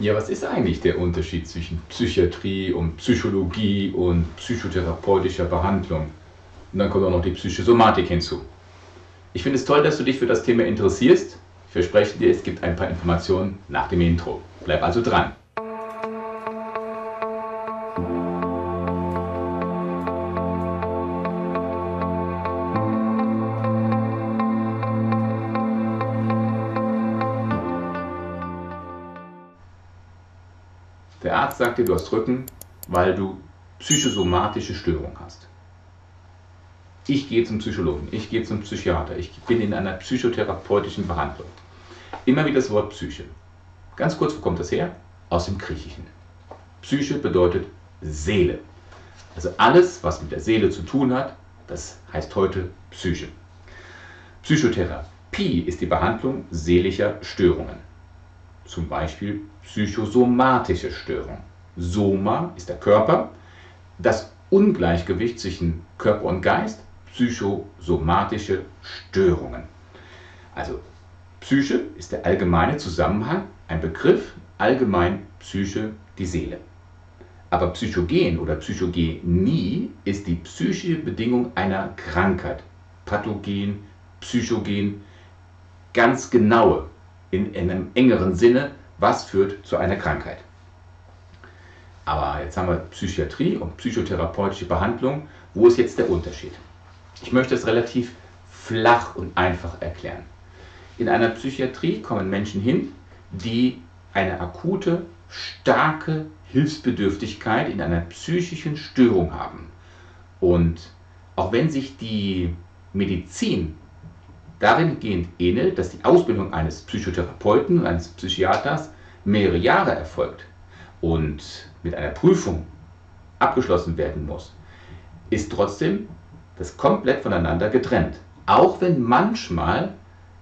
Ja, was ist eigentlich der Unterschied zwischen Psychiatrie und Psychologie und psychotherapeutischer Behandlung? Und dann kommt auch noch die Psychosomatik hinzu. Ich finde es toll, dass du dich für das Thema interessierst. Ich verspreche dir, es gibt ein paar Informationen nach dem Intro. Bleib also dran. Arzt sagt dir, du hast Rücken, weil du psychosomatische Störungen hast. Ich gehe zum Psychologen, ich gehe zum Psychiater, ich bin in einer psychotherapeutischen Behandlung. Immer wieder das Wort Psyche. Ganz kurz, wo kommt das her? Aus dem Griechischen. Psyche bedeutet Seele. Also alles, was mit der Seele zu tun hat, das heißt heute Psyche. Psychotherapie ist die Behandlung seelischer Störungen zum Beispiel psychosomatische Störungen. Soma ist der Körper, das Ungleichgewicht zwischen Körper und Geist, psychosomatische Störungen. Also Psyche ist der allgemeine Zusammenhang, ein Begriff, allgemein Psyche, die Seele. Aber Psychogen oder Psychogenie ist die psychische Bedingung einer Krankheit. Pathogen, Psychogen, ganz genaue in, in einem engeren Sinne, was führt zu einer Krankheit. Aber jetzt haben wir Psychiatrie und psychotherapeutische Behandlung. Wo ist jetzt der Unterschied? Ich möchte es relativ flach und einfach erklären. In einer Psychiatrie kommen Menschen hin, die eine akute, starke Hilfsbedürftigkeit in einer psychischen Störung haben. Und auch wenn sich die Medizin darin gehend ähnelt, dass die Ausbildung eines Psychotherapeuten und eines Psychiaters mehrere Jahre erfolgt und mit einer Prüfung abgeschlossen werden muss, ist trotzdem das komplett voneinander getrennt. Auch wenn manchmal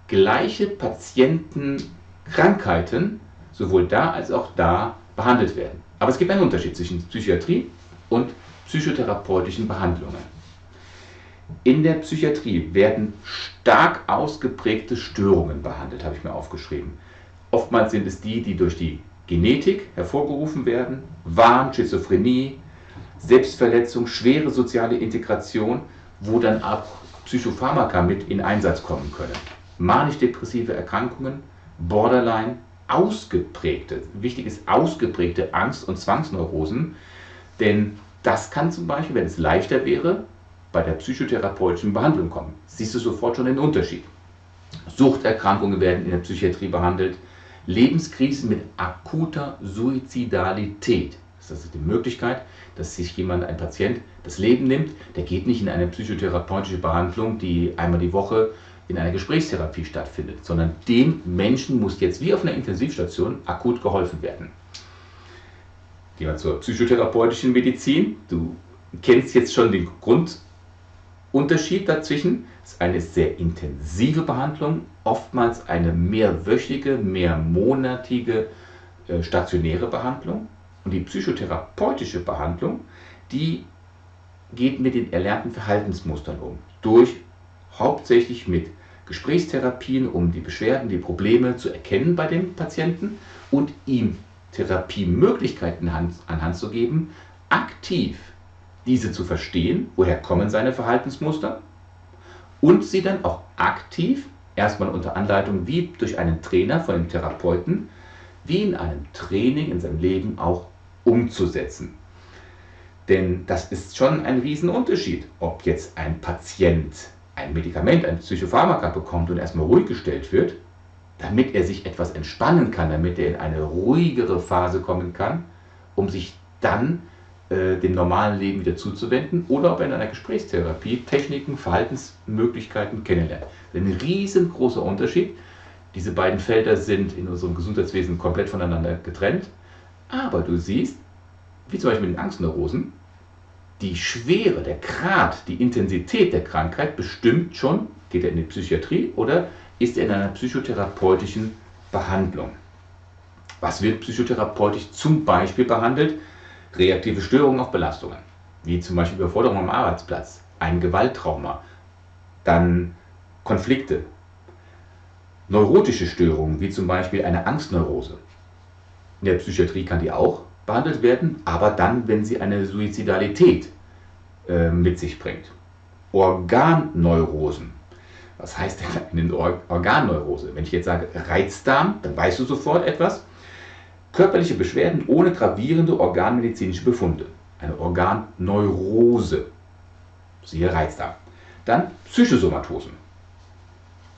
gleiche Patientenkrankheiten sowohl da als auch da behandelt werden. Aber es gibt einen Unterschied zwischen Psychiatrie und psychotherapeutischen Behandlungen. In der Psychiatrie werden stark ausgeprägte Störungen behandelt, habe ich mir aufgeschrieben. Oftmals sind es die, die durch die Genetik hervorgerufen werden, Wahn, Schizophrenie, Selbstverletzung, schwere soziale Integration, wo dann auch Psychopharmaka mit in Einsatz kommen können. Manisch-depressive Erkrankungen, Borderline, ausgeprägte, wichtig ist ausgeprägte Angst- und Zwangsneurosen, denn das kann zum Beispiel, wenn es leichter wäre, bei der psychotherapeutischen Behandlung kommen. Siehst du sofort schon den Unterschied. Suchterkrankungen werden in der Psychiatrie behandelt, Lebenskrisen mit akuter Suizidalität. Das ist die Möglichkeit, dass sich jemand, ein Patient, das Leben nimmt. Der geht nicht in eine psychotherapeutische Behandlung, die einmal die Woche in einer Gesprächstherapie stattfindet, sondern dem Menschen muss jetzt wie auf einer Intensivstation akut geholfen werden. Gehen wir zur psychotherapeutischen Medizin. Du kennst jetzt schon den Grund, Unterschied dazwischen ist eine sehr intensive Behandlung, oftmals eine mehrwöchige, mehrmonatige äh, stationäre Behandlung. Und die psychotherapeutische Behandlung, die geht mit den erlernten Verhaltensmustern um. Durch hauptsächlich mit Gesprächstherapien, um die Beschwerden, die Probleme zu erkennen bei dem Patienten und ihm Therapiemöglichkeiten an Hand zu geben, aktiv diese zu verstehen, woher kommen seine Verhaltensmuster und sie dann auch aktiv, erstmal unter Anleitung wie durch einen Trainer von dem Therapeuten, wie in einem Training in seinem Leben auch umzusetzen. Denn das ist schon ein Riesenunterschied, ob jetzt ein Patient ein Medikament, ein Psychopharmaka bekommt und erstmal ruhig gestellt wird, damit er sich etwas entspannen kann, damit er in eine ruhigere Phase kommen kann, um sich dann äh, dem normalen Leben wieder zuzuwenden oder ob er in einer Gesprächstherapie Techniken, Verhaltensmöglichkeiten kennenlernt. Ein riesengroßer Unterschied. Diese beiden Felder sind in unserem Gesundheitswesen komplett voneinander getrennt. Aber du siehst, wie zum Beispiel mit den Angstneurosen, die Schwere, der Grad, die Intensität der Krankheit bestimmt schon, geht er in die Psychiatrie oder ist er in einer psychotherapeutischen Behandlung. Was wird psychotherapeutisch zum Beispiel behandelt? Reaktive Störungen auf Belastungen, wie zum Beispiel Überforderung am Arbeitsplatz, ein Gewalttrauma, dann Konflikte, neurotische Störungen, wie zum Beispiel eine Angstneurose, In der Psychiatrie kann die auch behandelt werden, aber dann, wenn sie eine Suizidalität äh, mit sich bringt. Organneurosen. Was heißt denn eine Or Organneurose? Wenn ich jetzt sage Reizdarm, dann weißt du sofort etwas. Körperliche Beschwerden ohne gravierende organmedizinische Befunde. Eine Organneurose. Siehe Reizdarm. Dann Psychosomatosen.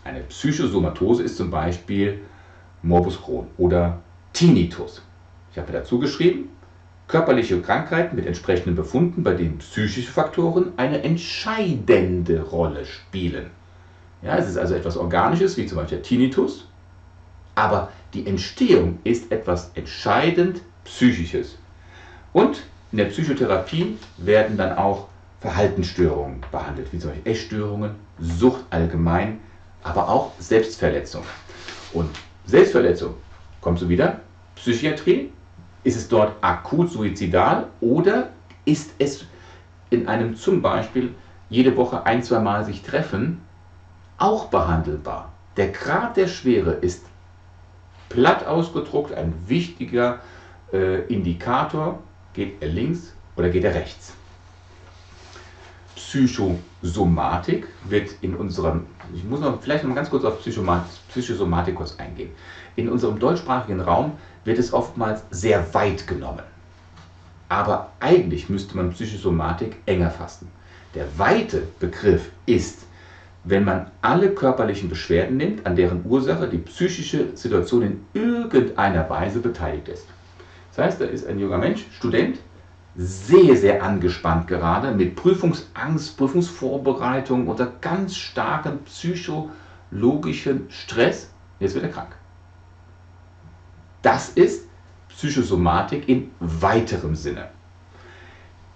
Eine Psychosomatose ist zum Beispiel Morbus Crohn oder Tinnitus. Ich habe dazu geschrieben, körperliche Krankheiten mit entsprechenden Befunden, bei denen psychische Faktoren eine entscheidende Rolle spielen. Ja, es ist also etwas Organisches, wie zum Beispiel der Tinnitus, aber die Entstehung ist etwas entscheidend Psychisches. Und in der Psychotherapie werden dann auch Verhaltensstörungen behandelt, wie zum Beispiel Essstörungen, Sucht allgemein, aber auch Selbstverletzung. Und Selbstverletzung, kommst du wieder? Psychiatrie, ist es dort akut suizidal oder ist es in einem zum Beispiel jede Woche ein, zwei Mal sich treffen auch behandelbar? Der Grad der Schwere ist platt ausgedruckt ein wichtiger äh, Indikator. Geht er links oder geht er rechts? Psychosomatik wird in unserem, ich muss noch vielleicht noch mal ganz kurz auf Psychosomatikus eingehen. In unserem deutschsprachigen Raum wird es oftmals sehr weit genommen. Aber eigentlich müsste man Psychosomatik enger fassen. Der weite Begriff ist, wenn man alle körperlichen Beschwerden nimmt, an deren Ursache die psychische Situation in irgendeiner Weise beteiligt ist. Das heißt, da ist ein junger Mensch, Student, sehr, sehr angespannt gerade, mit Prüfungsangst, Prüfungsvorbereitung, unter ganz starkem psychologischen Stress. Jetzt wird er krank. Das ist Psychosomatik in weiterem Sinne.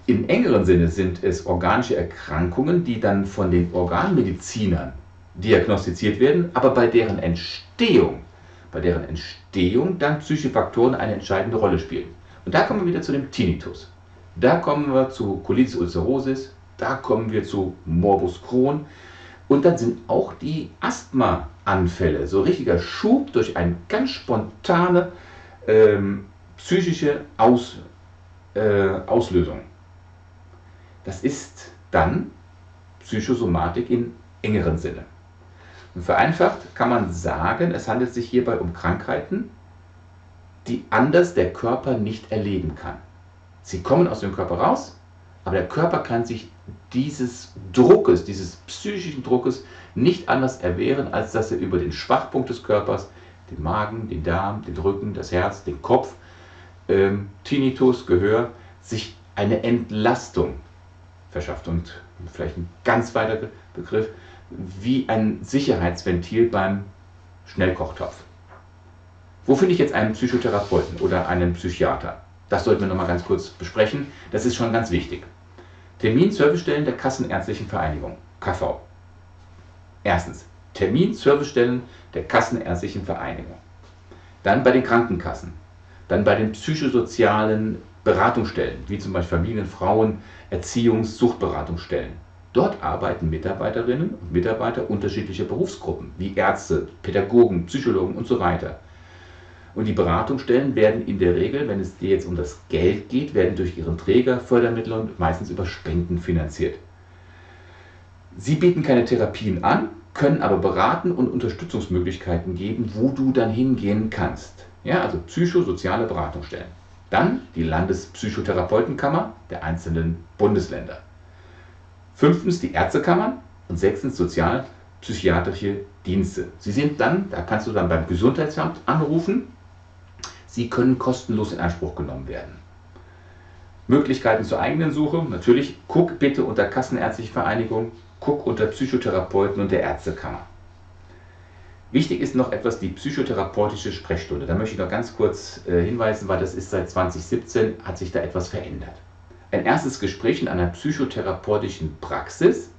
Im engeren Sinne sind es organische Erkrankungen, die dann von den Organmedizinern diagnostiziert werden, aber bei deren Entstehung, bei deren Entstehung dann psychische Faktoren eine entscheidende Rolle spielen. Und da kommen wir wieder zu dem Tinnitus. Da kommen wir zu Colitis ulcerosis, da kommen wir zu Morbus Crohn und dann sind auch die Asthmaanfälle, so richtiger Schub durch eine ganz spontane ähm, psychische Aus, äh, Auslösung. Das ist dann Psychosomatik in engeren Sinne. Und vereinfacht kann man sagen, es handelt sich hierbei um Krankheiten, die anders der Körper nicht erleben kann. Sie kommen aus dem Körper raus, aber der Körper kann sich dieses Druckes, dieses psychischen Druckes nicht anders erwehren, als dass er über den Schwachpunkt des Körpers, den Magen, den Darm, den Rücken, das Herz, den Kopf, ähm, Tinnitus, Gehör, sich eine Entlastung verschafft. Und vielleicht ein ganz weiter Begriff, wie ein Sicherheitsventil beim Schnellkochtopf. Wo finde ich jetzt einen Psychotherapeuten oder einen Psychiater? Das sollten wir nochmal ganz kurz besprechen. Das ist schon ganz wichtig. Termin Servicestellen der Kassenärztlichen Vereinigung, KV. Erstens, Termin Servicestellen der Kassenärztlichen Vereinigung. Dann bei den Krankenkassen. Dann bei den psychosozialen Beratungsstellen, wie zum Beispiel Familien-, Frauen-, Erziehungs-, Suchtberatungsstellen. Dort arbeiten Mitarbeiterinnen und Mitarbeiter unterschiedlicher Berufsgruppen, wie Ärzte, Pädagogen, Psychologen und so weiter. Und die Beratungsstellen werden in der Regel, wenn es dir jetzt um das Geld geht, werden durch ihren Träger, Fördermittel und meistens über Spenden finanziert. Sie bieten keine Therapien an, können aber beraten und Unterstützungsmöglichkeiten geben, wo du dann hingehen kannst. Ja, also psychosoziale Beratungsstellen. Dann die Landespsychotherapeutenkammer der einzelnen Bundesländer. Fünftens die Ärztekammern und sechstens sozialpsychiatrische Dienste. Sie sind dann, da kannst du dann beim Gesundheitsamt anrufen Sie können kostenlos in Anspruch genommen werden. Möglichkeiten zur eigenen Suche, natürlich, guck bitte unter Kassenärztliche Vereinigung, guck unter Psychotherapeuten und der Ärztekammer. Wichtig ist noch etwas die psychotherapeutische Sprechstunde. Da möchte ich noch ganz kurz äh, hinweisen, weil das ist seit 2017, hat sich da etwas verändert. Ein erstes Gespräch in einer psychotherapeutischen Praxis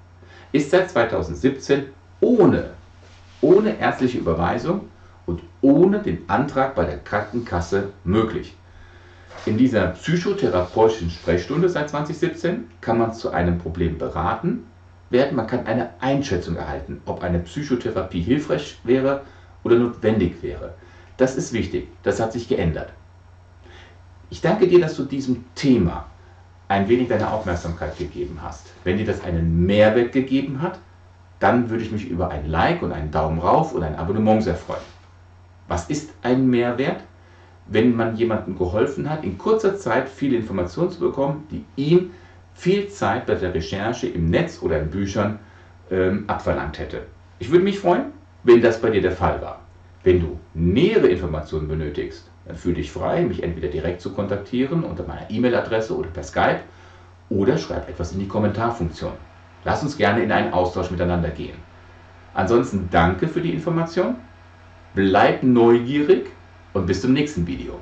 ist seit 2017 ohne, ohne ärztliche Überweisung und ohne den Antrag bei der Krankenkasse möglich. In dieser psychotherapeutischen Sprechstunde seit 2017 kann man zu einem Problem beraten werden. Man kann eine Einschätzung erhalten, ob eine Psychotherapie hilfreich wäre oder notwendig wäre. Das ist wichtig. Das hat sich geändert. Ich danke dir, dass du diesem Thema ein wenig deine Aufmerksamkeit gegeben hast. Wenn dir das einen Mehrwert gegeben hat, dann würde ich mich über ein Like und einen Daumen rauf und ein Abonnement sehr freuen. Was ist ein Mehrwert? Wenn man jemandem geholfen hat, in kurzer Zeit viele Informationen zu bekommen, die ihm viel Zeit bei der Recherche im Netz oder in Büchern ähm, abverlangt hätte. Ich würde mich freuen, wenn das bei dir der Fall war. Wenn du nähere Informationen benötigst, dann fühle dich frei, mich entweder direkt zu kontaktieren unter meiner E-Mail-Adresse oder per Skype oder schreib etwas in die Kommentarfunktion. Lass uns gerne in einen Austausch miteinander gehen. Ansonsten danke für die Information, bleib neugierig und bis zum nächsten Video.